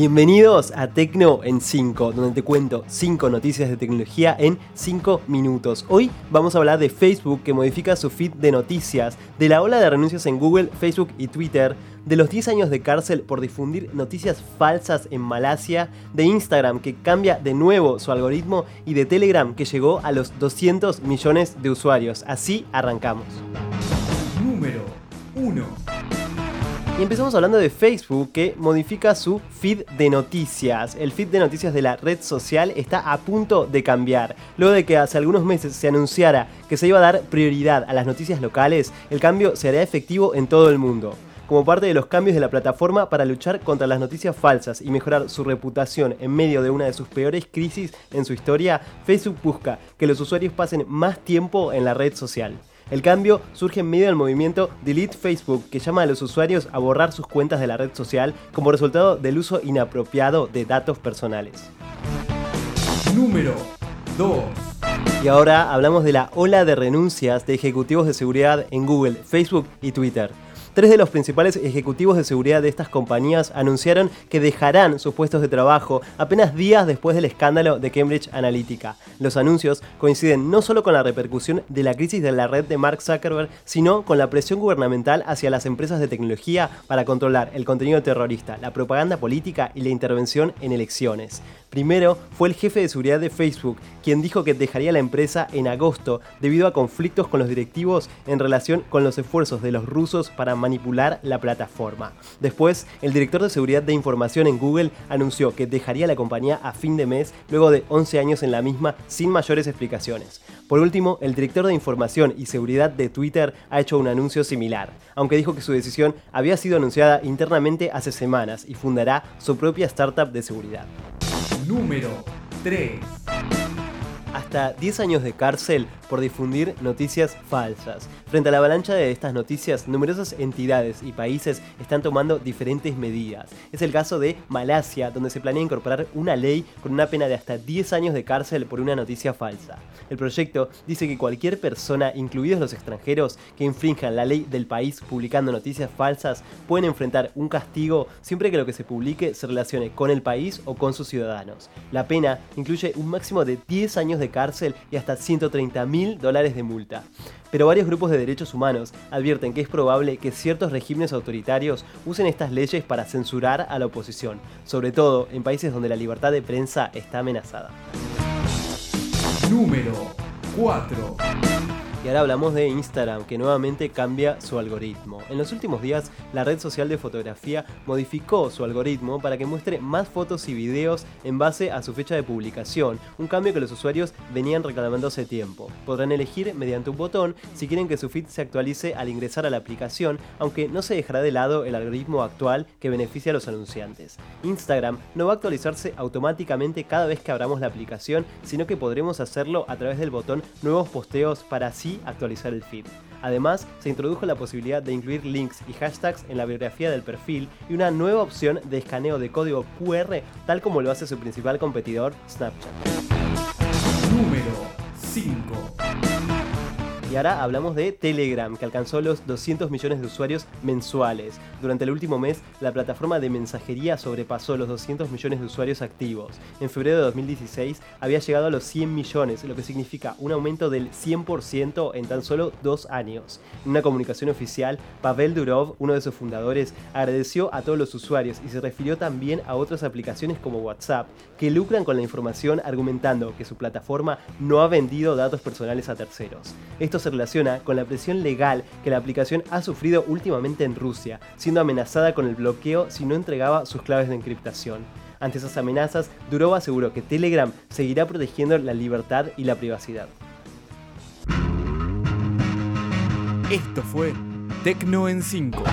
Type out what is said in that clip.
Bienvenidos a Tecno en 5, donde te cuento 5 noticias de tecnología en 5 minutos. Hoy vamos a hablar de Facebook que modifica su feed de noticias, de la ola de renuncias en Google, Facebook y Twitter, de los 10 años de cárcel por difundir noticias falsas en Malasia, de Instagram que cambia de nuevo su algoritmo y de Telegram que llegó a los 200 millones de usuarios. Así arrancamos. Número 1. Y empezamos hablando de Facebook que modifica su feed de noticias. El feed de noticias de la red social está a punto de cambiar. Luego de que hace algunos meses se anunciara que se iba a dar prioridad a las noticias locales, el cambio se hará efectivo en todo el mundo. Como parte de los cambios de la plataforma para luchar contra las noticias falsas y mejorar su reputación en medio de una de sus peores crisis en su historia, Facebook busca que los usuarios pasen más tiempo en la red social. El cambio surge en medio del movimiento Delete Facebook, que llama a los usuarios a borrar sus cuentas de la red social como resultado del uso inapropiado de datos personales. Número 2. Y ahora hablamos de la ola de renuncias de ejecutivos de seguridad en Google, Facebook y Twitter. Tres de los principales ejecutivos de seguridad de estas compañías anunciaron que dejarán sus puestos de trabajo apenas días después del escándalo de Cambridge Analytica. Los anuncios coinciden no solo con la repercusión de la crisis de la red de Mark Zuckerberg, sino con la presión gubernamental hacia las empresas de tecnología para controlar el contenido terrorista, la propaganda política y la intervención en elecciones. Primero fue el jefe de seguridad de Facebook, quien dijo que dejaría la empresa en agosto debido a conflictos con los directivos en relación con los esfuerzos de los rusos para manipular la plataforma. Después, el director de seguridad de información en Google anunció que dejaría la compañía a fin de mes luego de 11 años en la misma sin mayores explicaciones. Por último, el director de información y seguridad de Twitter ha hecho un anuncio similar, aunque dijo que su decisión había sido anunciada internamente hace semanas y fundará su propia startup de seguridad. Número 3. Hasta 10 años de cárcel por difundir noticias falsas. Frente a la avalancha de estas noticias, numerosas entidades y países están tomando diferentes medidas. Es el caso de Malasia, donde se planea incorporar una ley con una pena de hasta 10 años de cárcel por una noticia falsa. El proyecto dice que cualquier persona, incluidos los extranjeros, que infrinjan la ley del país publicando noticias falsas, pueden enfrentar un castigo siempre que lo que se publique se relacione con el país o con sus ciudadanos. La pena incluye un máximo de 10 años de cárcel y hasta 130 mil dólares de multa. Pero varios grupos de derechos humanos advierten que es probable que ciertos regímenes autoritarios usen estas leyes para censurar a la oposición, sobre todo en países donde la libertad de prensa está amenazada. Número 4. Y ahora hablamos de Instagram, que nuevamente cambia su algoritmo. En los últimos días, la red social de fotografía modificó su algoritmo para que muestre más fotos y videos en base a su fecha de publicación, un cambio que los usuarios venían reclamando hace tiempo. Podrán elegir mediante un botón si quieren que su feed se actualice al ingresar a la aplicación, aunque no se dejará de lado el algoritmo actual que beneficia a los anunciantes. Instagram no va a actualizarse automáticamente cada vez que abramos la aplicación, sino que podremos hacerlo a través del botón Nuevos posteos para así actualizar el feed. Además, se introdujo la posibilidad de incluir links y hashtags en la biografía del perfil y una nueva opción de escaneo de código QR, tal como lo hace su principal competidor, Snapchat. Número 5. Y ahora hablamos de Telegram, que alcanzó los 200 millones de usuarios mensuales. Durante el último mes, la plataforma de mensajería sobrepasó los 200 millones de usuarios activos. En febrero de 2016 había llegado a los 100 millones, lo que significa un aumento del 100% en tan solo dos años. En una comunicación oficial, Pavel Durov, uno de sus fundadores, agradeció a todos los usuarios y se refirió también a otras aplicaciones como WhatsApp, que lucran con la información argumentando que su plataforma no ha vendido datos personales a terceros. Se relaciona con la presión legal que la aplicación ha sufrido últimamente en Rusia, siendo amenazada con el bloqueo si no entregaba sus claves de encriptación. Ante esas amenazas, Durov aseguró que Telegram seguirá protegiendo la libertad y la privacidad. Esto fue Tecno en 5.